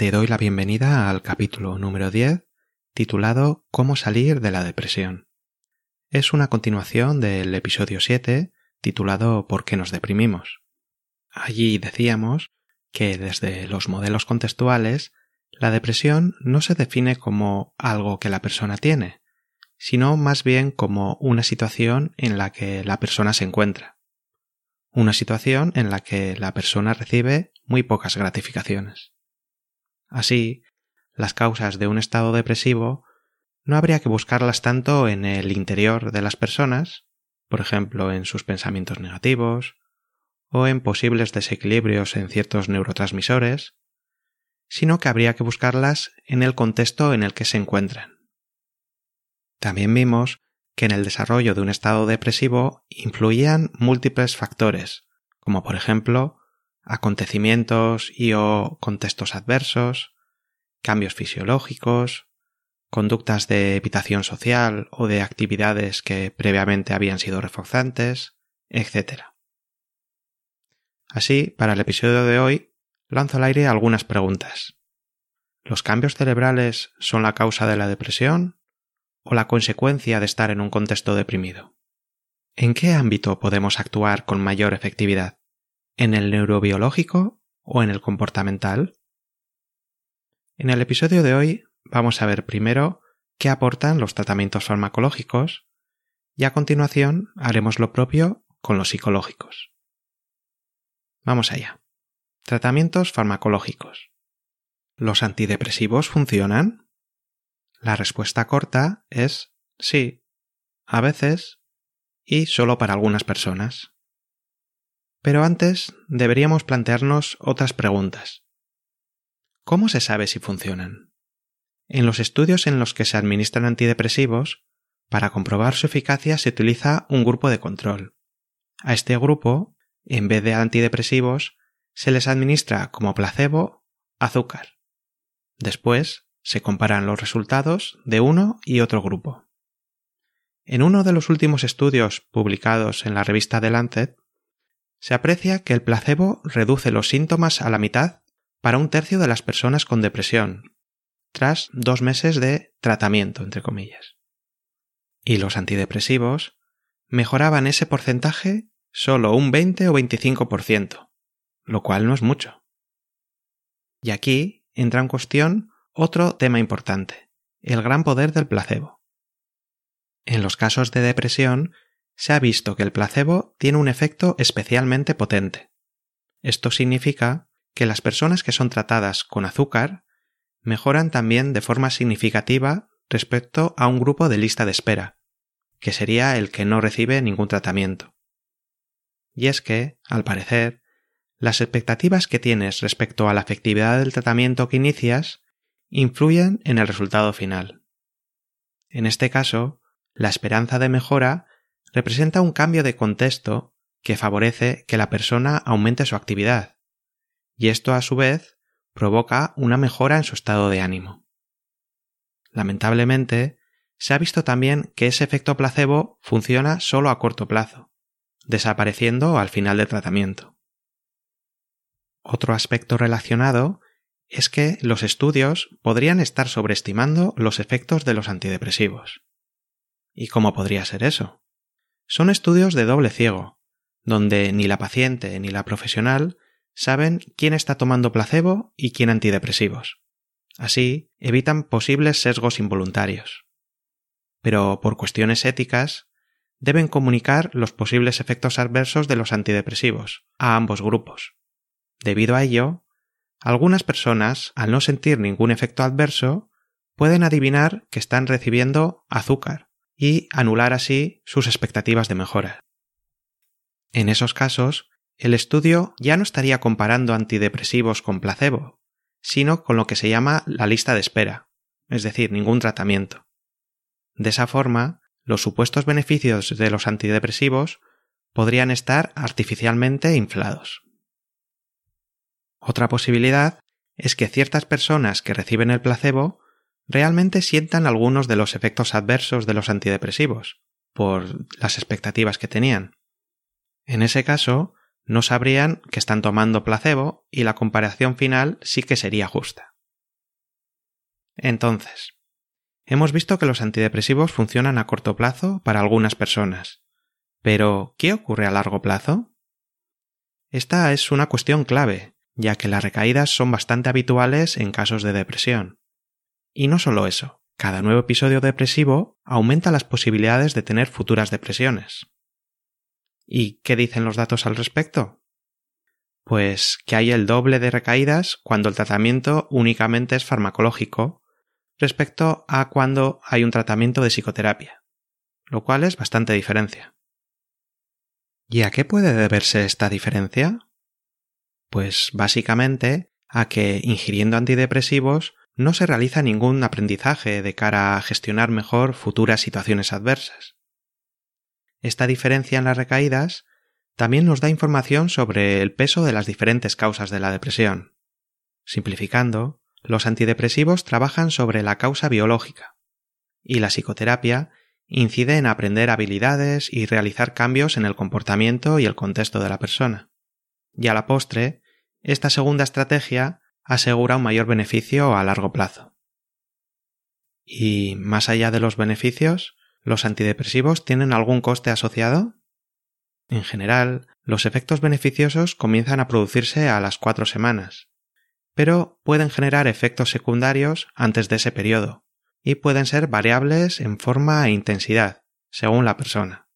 te doy la bienvenida al capítulo número 10, titulado Cómo salir de la depresión. Es una continuación del episodio 7, titulado ¿Por qué nos deprimimos? Allí decíamos que desde los modelos contextuales, la depresión no se define como algo que la persona tiene, sino más bien como una situación en la que la persona se encuentra. Una situación en la que la persona recibe muy pocas gratificaciones. Así, las causas de un estado depresivo no habría que buscarlas tanto en el interior de las personas, por ejemplo en sus pensamientos negativos, o en posibles desequilibrios en ciertos neurotransmisores, sino que habría que buscarlas en el contexto en el que se encuentran. También vimos que en el desarrollo de un estado depresivo influían múltiples factores, como por ejemplo acontecimientos y o contextos adversos, cambios fisiológicos, conductas de evitación social o de actividades que previamente habían sido reforzantes, etc. Así, para el episodio de hoy, lanzo al aire algunas preguntas. ¿Los cambios cerebrales son la causa de la depresión o la consecuencia de estar en un contexto deprimido? ¿En qué ámbito podemos actuar con mayor efectividad? ¿En el neurobiológico o en el comportamental? En el episodio de hoy vamos a ver primero qué aportan los tratamientos farmacológicos y a continuación haremos lo propio con los psicológicos. Vamos allá. Tratamientos farmacológicos. ¿Los antidepresivos funcionan? La respuesta corta es sí, a veces y solo para algunas personas. Pero antes deberíamos plantearnos otras preguntas. ¿Cómo se sabe si funcionan? En los estudios en los que se administran antidepresivos, para comprobar su eficacia se utiliza un grupo de control. A este grupo, en vez de antidepresivos, se les administra como placebo azúcar. Después, se comparan los resultados de uno y otro grupo. En uno de los últimos estudios publicados en la revista The Lancet, se aprecia que el placebo reduce los síntomas a la mitad para un tercio de las personas con depresión, tras dos meses de tratamiento, entre comillas. Y los antidepresivos mejoraban ese porcentaje solo un 20 o 25%, lo cual no es mucho. Y aquí entra en cuestión otro tema importante, el gran poder del placebo. En los casos de depresión se ha visto que el placebo tiene un efecto especialmente potente. Esto significa que las personas que son tratadas con azúcar mejoran también de forma significativa respecto a un grupo de lista de espera, que sería el que no recibe ningún tratamiento. Y es que, al parecer, las expectativas que tienes respecto a la efectividad del tratamiento que inicias influyen en el resultado final. En este caso, la esperanza de mejora representa un cambio de contexto que favorece que la persona aumente su actividad, y esto a su vez provoca una mejora en su estado de ánimo. Lamentablemente, se ha visto también que ese efecto placebo funciona solo a corto plazo, desapareciendo al final del tratamiento. Otro aspecto relacionado es que los estudios podrían estar sobreestimando los efectos de los antidepresivos. ¿Y cómo podría ser eso? Son estudios de doble ciego, donde ni la paciente ni la profesional saben quién está tomando placebo y quién antidepresivos. Así, evitan posibles sesgos involuntarios. Pero por cuestiones éticas, deben comunicar los posibles efectos adversos de los antidepresivos a ambos grupos. Debido a ello, algunas personas, al no sentir ningún efecto adverso, pueden adivinar que están recibiendo azúcar y anular así sus expectativas de mejora. En esos casos, el estudio ya no estaría comparando antidepresivos con placebo, sino con lo que se llama la lista de espera, es decir, ningún tratamiento. De esa forma, los supuestos beneficios de los antidepresivos podrían estar artificialmente inflados. Otra posibilidad es que ciertas personas que reciben el placebo realmente sientan algunos de los efectos adversos de los antidepresivos, por las expectativas que tenían. En ese caso, no sabrían que están tomando placebo y la comparación final sí que sería justa. Entonces, hemos visto que los antidepresivos funcionan a corto plazo para algunas personas. Pero, ¿qué ocurre a largo plazo? Esta es una cuestión clave, ya que las recaídas son bastante habituales en casos de depresión. Y no solo eso, cada nuevo episodio depresivo aumenta las posibilidades de tener futuras depresiones. ¿Y qué dicen los datos al respecto? Pues que hay el doble de recaídas cuando el tratamiento únicamente es farmacológico respecto a cuando hay un tratamiento de psicoterapia, lo cual es bastante diferencia. ¿Y a qué puede deberse esta diferencia? Pues básicamente a que ingiriendo antidepresivos no se realiza ningún aprendizaje de cara a gestionar mejor futuras situaciones adversas. Esta diferencia en las recaídas también nos da información sobre el peso de las diferentes causas de la depresión. Simplificando, los antidepresivos trabajan sobre la causa biológica y la psicoterapia incide en aprender habilidades y realizar cambios en el comportamiento y el contexto de la persona. Y a la postre, esta segunda estrategia asegura un mayor beneficio a largo plazo. Y más allá de los beneficios, ¿los antidepresivos tienen algún coste asociado? En general, los efectos beneficiosos comienzan a producirse a las cuatro semanas, pero pueden generar efectos secundarios antes de ese periodo, y pueden ser variables en forma e intensidad, según la persona.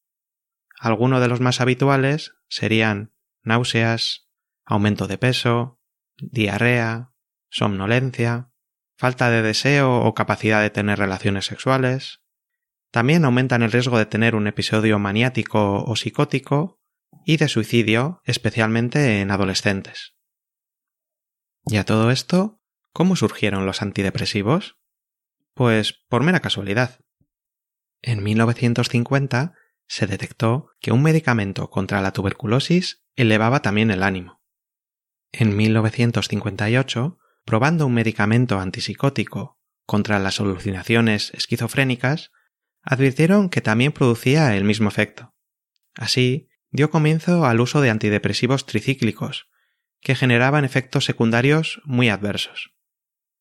Algunos de los más habituales serían náuseas, aumento de peso, diarrea, somnolencia, falta de deseo o capacidad de tener relaciones sexuales. También aumentan el riesgo de tener un episodio maniático o psicótico y de suicidio, especialmente en adolescentes. Y a todo esto, ¿cómo surgieron los antidepresivos? Pues por mera casualidad. En 1950 se detectó que un medicamento contra la tuberculosis elevaba también el ánimo. En 1958, probando un medicamento antipsicótico contra las alucinaciones esquizofrénicas, advirtieron que también producía el mismo efecto. Así, dio comienzo al uso de antidepresivos tricíclicos, que generaban efectos secundarios muy adversos.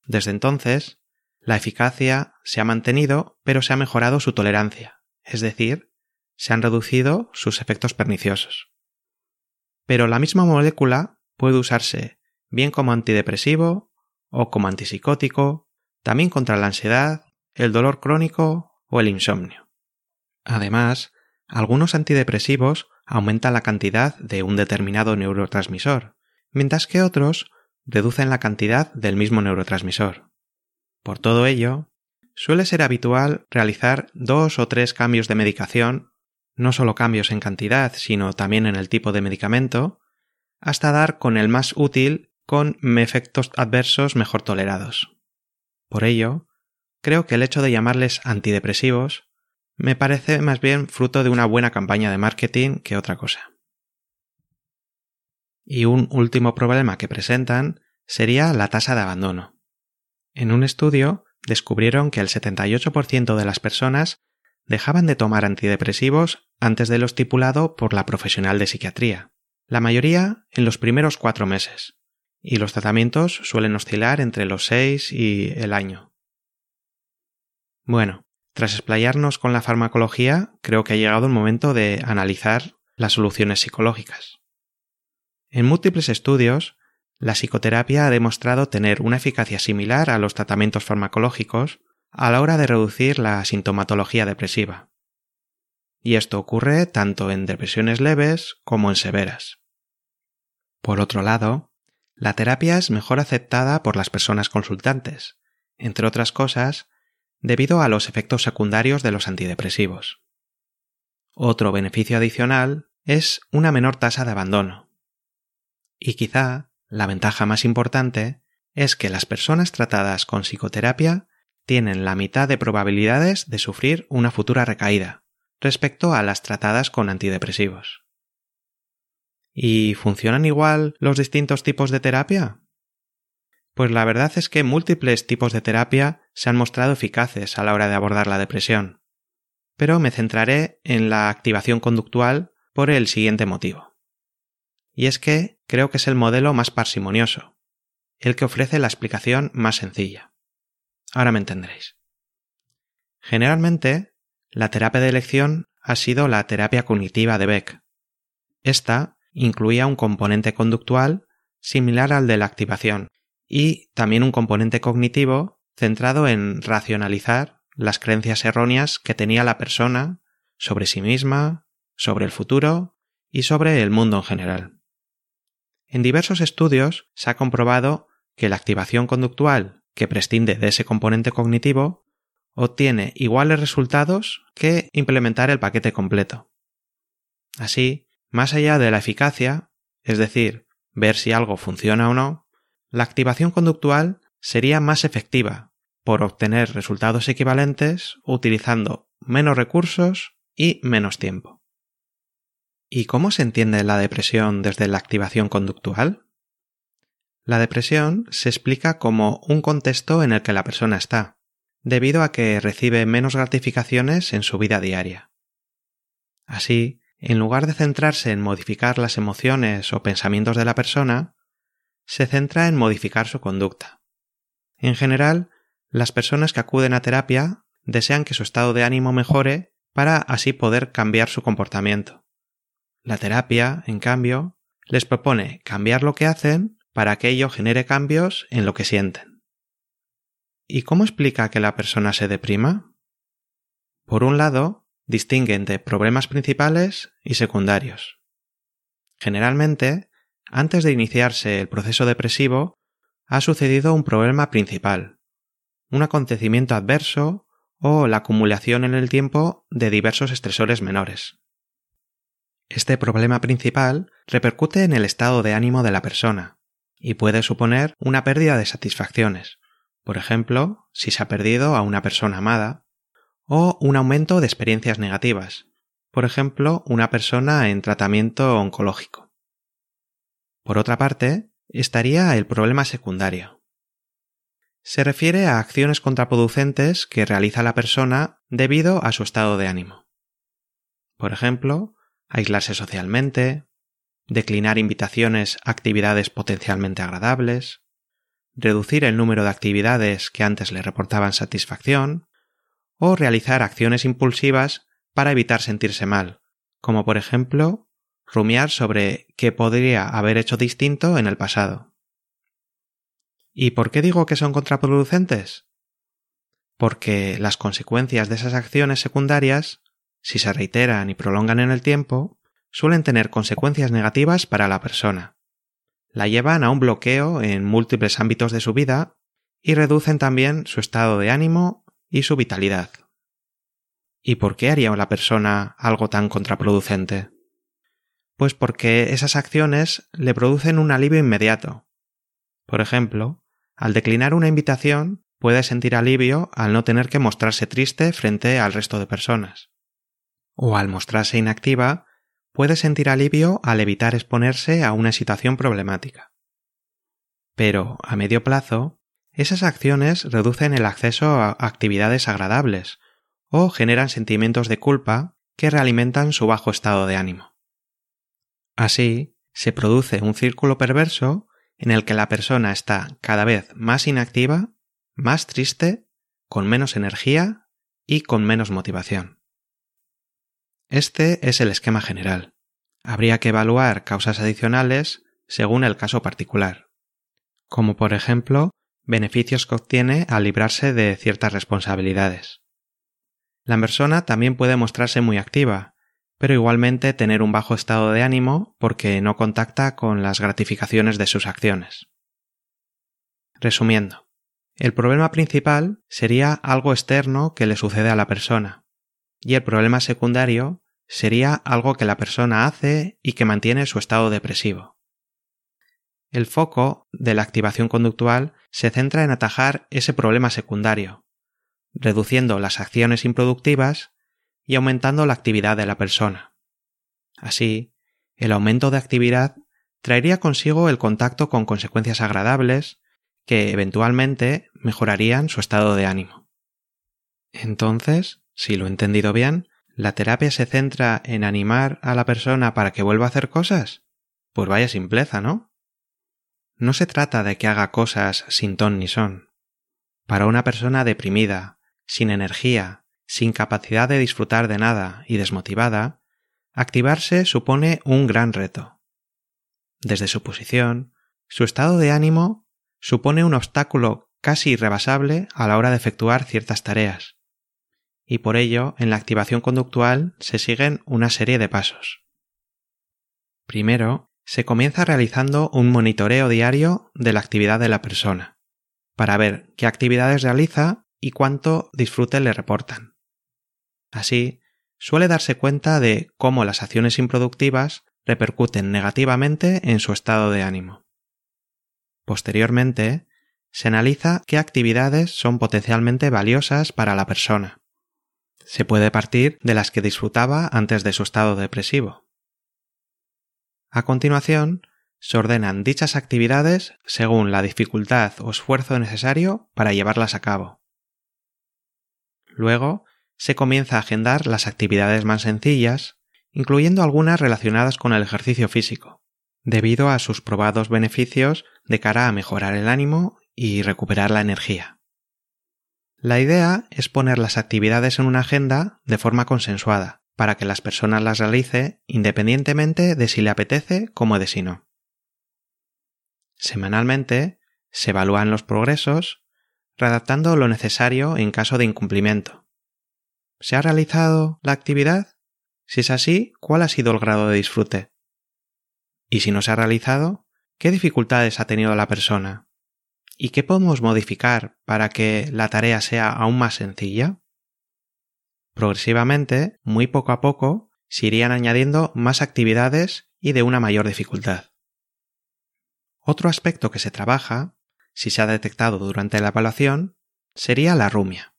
Desde entonces, la eficacia se ha mantenido, pero se ha mejorado su tolerancia, es decir, se han reducido sus efectos perniciosos. Pero la misma molécula puede usarse bien como antidepresivo o como antipsicótico, también contra la ansiedad, el dolor crónico o el insomnio. Además, algunos antidepresivos aumentan la cantidad de un determinado neurotransmisor, mientras que otros reducen la cantidad del mismo neurotransmisor. Por todo ello, suele ser habitual realizar dos o tres cambios de medicación, no solo cambios en cantidad, sino también en el tipo de medicamento, hasta dar con el más útil con efectos adversos mejor tolerados. Por ello, creo que el hecho de llamarles antidepresivos me parece más bien fruto de una buena campaña de marketing que otra cosa. Y un último problema que presentan sería la tasa de abandono. En un estudio descubrieron que el 78% de las personas dejaban de tomar antidepresivos antes de lo estipulado por la profesional de psiquiatría, la mayoría en los primeros cuatro meses, y los tratamientos suelen oscilar entre los seis y el año. Bueno, tras explayarnos con la farmacología, creo que ha llegado el momento de analizar las soluciones psicológicas. En múltiples estudios, la psicoterapia ha demostrado tener una eficacia similar a los tratamientos farmacológicos a la hora de reducir la sintomatología depresiva. Y esto ocurre tanto en depresiones leves como en severas. Por otro lado, la terapia es mejor aceptada por las personas consultantes, entre otras cosas, debido a los efectos secundarios de los antidepresivos. Otro beneficio adicional es una menor tasa de abandono. Y quizá la ventaja más importante es que las personas tratadas con psicoterapia tienen la mitad de probabilidades de sufrir una futura recaída respecto a las tratadas con antidepresivos. ¿Y funcionan igual los distintos tipos de terapia? Pues la verdad es que múltiples tipos de terapia se han mostrado eficaces a la hora de abordar la depresión, pero me centraré en la activación conductual por el siguiente motivo. Y es que creo que es el modelo más parsimonioso, el que ofrece la explicación más sencilla. Ahora me entenderéis. Generalmente, la terapia de elección ha sido la terapia cognitiva de Beck. Esta incluía un componente conductual similar al de la activación y también un componente cognitivo centrado en racionalizar las creencias erróneas que tenía la persona sobre sí misma, sobre el futuro y sobre el mundo en general. En diversos estudios se ha comprobado que la activación conductual que prescinde de ese componente cognitivo obtiene iguales resultados que implementar el paquete completo. Así, más allá de la eficacia, es decir, ver si algo funciona o no, la activación conductual sería más efectiva por obtener resultados equivalentes utilizando menos recursos y menos tiempo. ¿Y cómo se entiende la depresión desde la activación conductual? La depresión se explica como un contexto en el que la persona está, debido a que recibe menos gratificaciones en su vida diaria. Así, en lugar de centrarse en modificar las emociones o pensamientos de la persona, se centra en modificar su conducta. En general, las personas que acuden a terapia desean que su estado de ánimo mejore para así poder cambiar su comportamiento. La terapia, en cambio, les propone cambiar lo que hacen para que ello genere cambios en lo que sienten. ¿Y cómo explica que la persona se deprima? Por un lado, distingue entre problemas principales y secundarios. Generalmente, antes de iniciarse el proceso depresivo, ha sucedido un problema principal, un acontecimiento adverso o la acumulación en el tiempo de diversos estresores menores. Este problema principal repercute en el estado de ánimo de la persona y puede suponer una pérdida de satisfacciones, por ejemplo, si se ha perdido a una persona amada, o un aumento de experiencias negativas, por ejemplo, una persona en tratamiento oncológico. Por otra parte, estaría el problema secundario. Se refiere a acciones contraproducentes que realiza la persona debido a su estado de ánimo. Por ejemplo, aislarse socialmente, declinar invitaciones a actividades potencialmente agradables, reducir el número de actividades que antes le reportaban satisfacción, o realizar acciones impulsivas para evitar sentirse mal, como por ejemplo rumiar sobre qué podría haber hecho distinto en el pasado. ¿Y por qué digo que son contraproducentes? Porque las consecuencias de esas acciones secundarias si se reiteran y prolongan en el tiempo, suelen tener consecuencias negativas para la persona. La llevan a un bloqueo en múltiples ámbitos de su vida y reducen también su estado de ánimo y su vitalidad. ¿Y por qué haría la persona algo tan contraproducente? Pues porque esas acciones le producen un alivio inmediato. Por ejemplo, al declinar una invitación puede sentir alivio al no tener que mostrarse triste frente al resto de personas o al mostrarse inactiva, puede sentir alivio al evitar exponerse a una situación problemática. Pero, a medio plazo, esas acciones reducen el acceso a actividades agradables o generan sentimientos de culpa que realimentan su bajo estado de ánimo. Así, se produce un círculo perverso en el que la persona está cada vez más inactiva, más triste, con menos energía y con menos motivación. Este es el esquema general. Habría que evaluar causas adicionales según el caso particular, como por ejemplo beneficios que obtiene al librarse de ciertas responsabilidades. La persona también puede mostrarse muy activa, pero igualmente tener un bajo estado de ánimo porque no contacta con las gratificaciones de sus acciones. Resumiendo, el problema principal sería algo externo que le sucede a la persona, y el problema secundario sería algo que la persona hace y que mantiene su estado depresivo. El foco de la activación conductual se centra en atajar ese problema secundario, reduciendo las acciones improductivas y aumentando la actividad de la persona. Así, el aumento de actividad traería consigo el contacto con consecuencias agradables que eventualmente mejorarían su estado de ánimo. Entonces, si lo he entendido bien, ¿la terapia se centra en animar a la persona para que vuelva a hacer cosas? Pues vaya simpleza, ¿no? No se trata de que haga cosas sin ton ni son. Para una persona deprimida, sin energía, sin capacidad de disfrutar de nada y desmotivada, activarse supone un gran reto. Desde su posición, su estado de ánimo supone un obstáculo casi irrebasable a la hora de efectuar ciertas tareas. Y por ello, en la activación conductual se siguen una serie de pasos. Primero, se comienza realizando un monitoreo diario de la actividad de la persona, para ver qué actividades realiza y cuánto disfrute le reportan. Así, suele darse cuenta de cómo las acciones improductivas repercuten negativamente en su estado de ánimo. Posteriormente, se analiza qué actividades son potencialmente valiosas para la persona. Se puede partir de las que disfrutaba antes de su estado depresivo. A continuación, se ordenan dichas actividades según la dificultad o esfuerzo necesario para llevarlas a cabo. Luego, se comienza a agendar las actividades más sencillas, incluyendo algunas relacionadas con el ejercicio físico debido a sus probados beneficios de cara a mejorar el ánimo y recuperar la energía. La idea es poner las actividades en una agenda de forma consensuada, para que las personas las realice independientemente de si le apetece como de si no. Semanalmente se evalúan los progresos, redactando lo necesario en caso de incumplimiento. ¿Se ha realizado la actividad? Si es así, ¿cuál ha sido el grado de disfrute? Y si no se ha realizado, ¿qué dificultades ha tenido la persona? ¿Y qué podemos modificar para que la tarea sea aún más sencilla? Progresivamente, muy poco a poco, se irían añadiendo más actividades y de una mayor dificultad. Otro aspecto que se trabaja, si se ha detectado durante la evaluación, sería la rumia,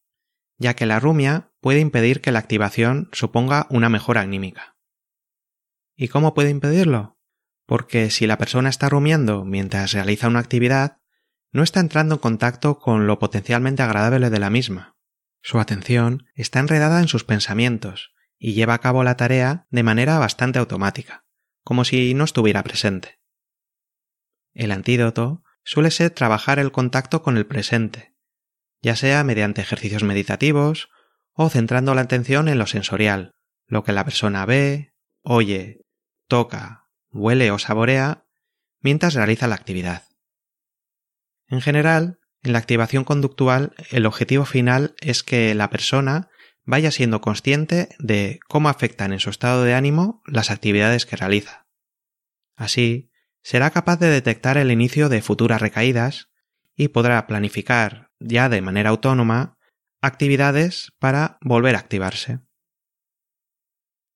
ya que la rumia puede impedir que la activación suponga una mejora anímica. ¿Y cómo puede impedirlo? porque si la persona está rumiando mientras realiza una actividad, no está entrando en contacto con lo potencialmente agradable de la misma. Su atención está enredada en sus pensamientos y lleva a cabo la tarea de manera bastante automática, como si no estuviera presente. El antídoto suele ser trabajar el contacto con el presente, ya sea mediante ejercicios meditativos o centrando la atención en lo sensorial, lo que la persona ve, oye, toca, huele o saborea mientras realiza la actividad. En general, en la activación conductual el objetivo final es que la persona vaya siendo consciente de cómo afectan en su estado de ánimo las actividades que realiza. Así, será capaz de detectar el inicio de futuras recaídas y podrá planificar ya de manera autónoma actividades para volver a activarse.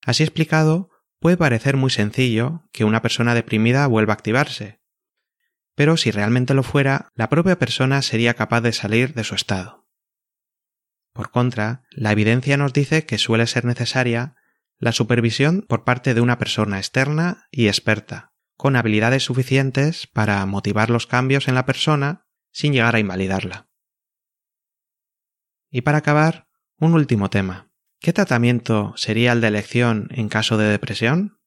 Así explicado, Puede parecer muy sencillo que una persona deprimida vuelva a activarse, pero si realmente lo fuera, la propia persona sería capaz de salir de su estado. Por contra, la evidencia nos dice que suele ser necesaria la supervisión por parte de una persona externa y experta, con habilidades suficientes para motivar los cambios en la persona sin llegar a invalidarla. Y para acabar, un último tema. ¿Qué tratamiento sería el de elección en caso de depresión?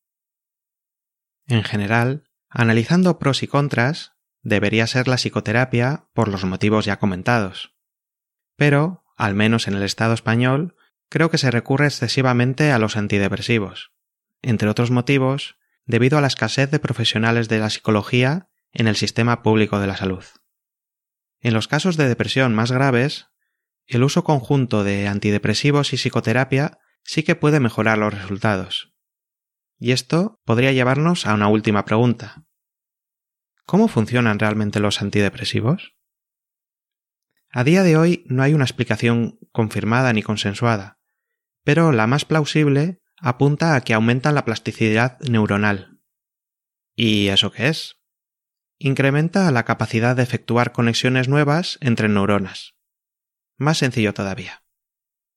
En general, analizando pros y contras, debería ser la psicoterapia por los motivos ya comentados. Pero, al menos en el Estado español, creo que se recurre excesivamente a los antidepresivos, entre otros motivos, debido a la escasez de profesionales de la psicología en el sistema público de la salud. En los casos de depresión más graves, el uso conjunto de antidepresivos y psicoterapia sí que puede mejorar los resultados. Y esto podría llevarnos a una última pregunta. ¿Cómo funcionan realmente los antidepresivos? A día de hoy no hay una explicación confirmada ni consensuada, pero la más plausible apunta a que aumenta la plasticidad neuronal. ¿Y eso qué es? Incrementa la capacidad de efectuar conexiones nuevas entre neuronas. Más sencillo todavía.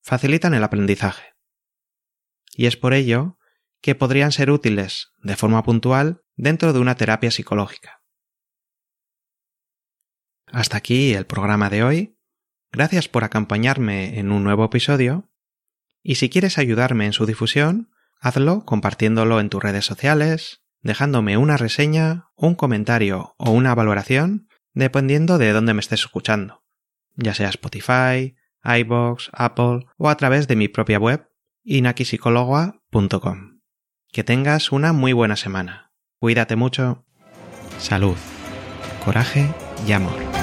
Facilitan el aprendizaje. Y es por ello que podrían ser útiles de forma puntual dentro de una terapia psicológica. Hasta aquí el programa de hoy. Gracias por acompañarme en un nuevo episodio. Y si quieres ayudarme en su difusión, hazlo compartiéndolo en tus redes sociales, dejándome una reseña, un comentario o una valoración, dependiendo de dónde me estés escuchando, ya sea Spotify, iBox, Apple o a través de mi propia web, inakipsicologa.com. Que tengas una muy buena semana. Cuídate mucho. Salud, coraje y amor.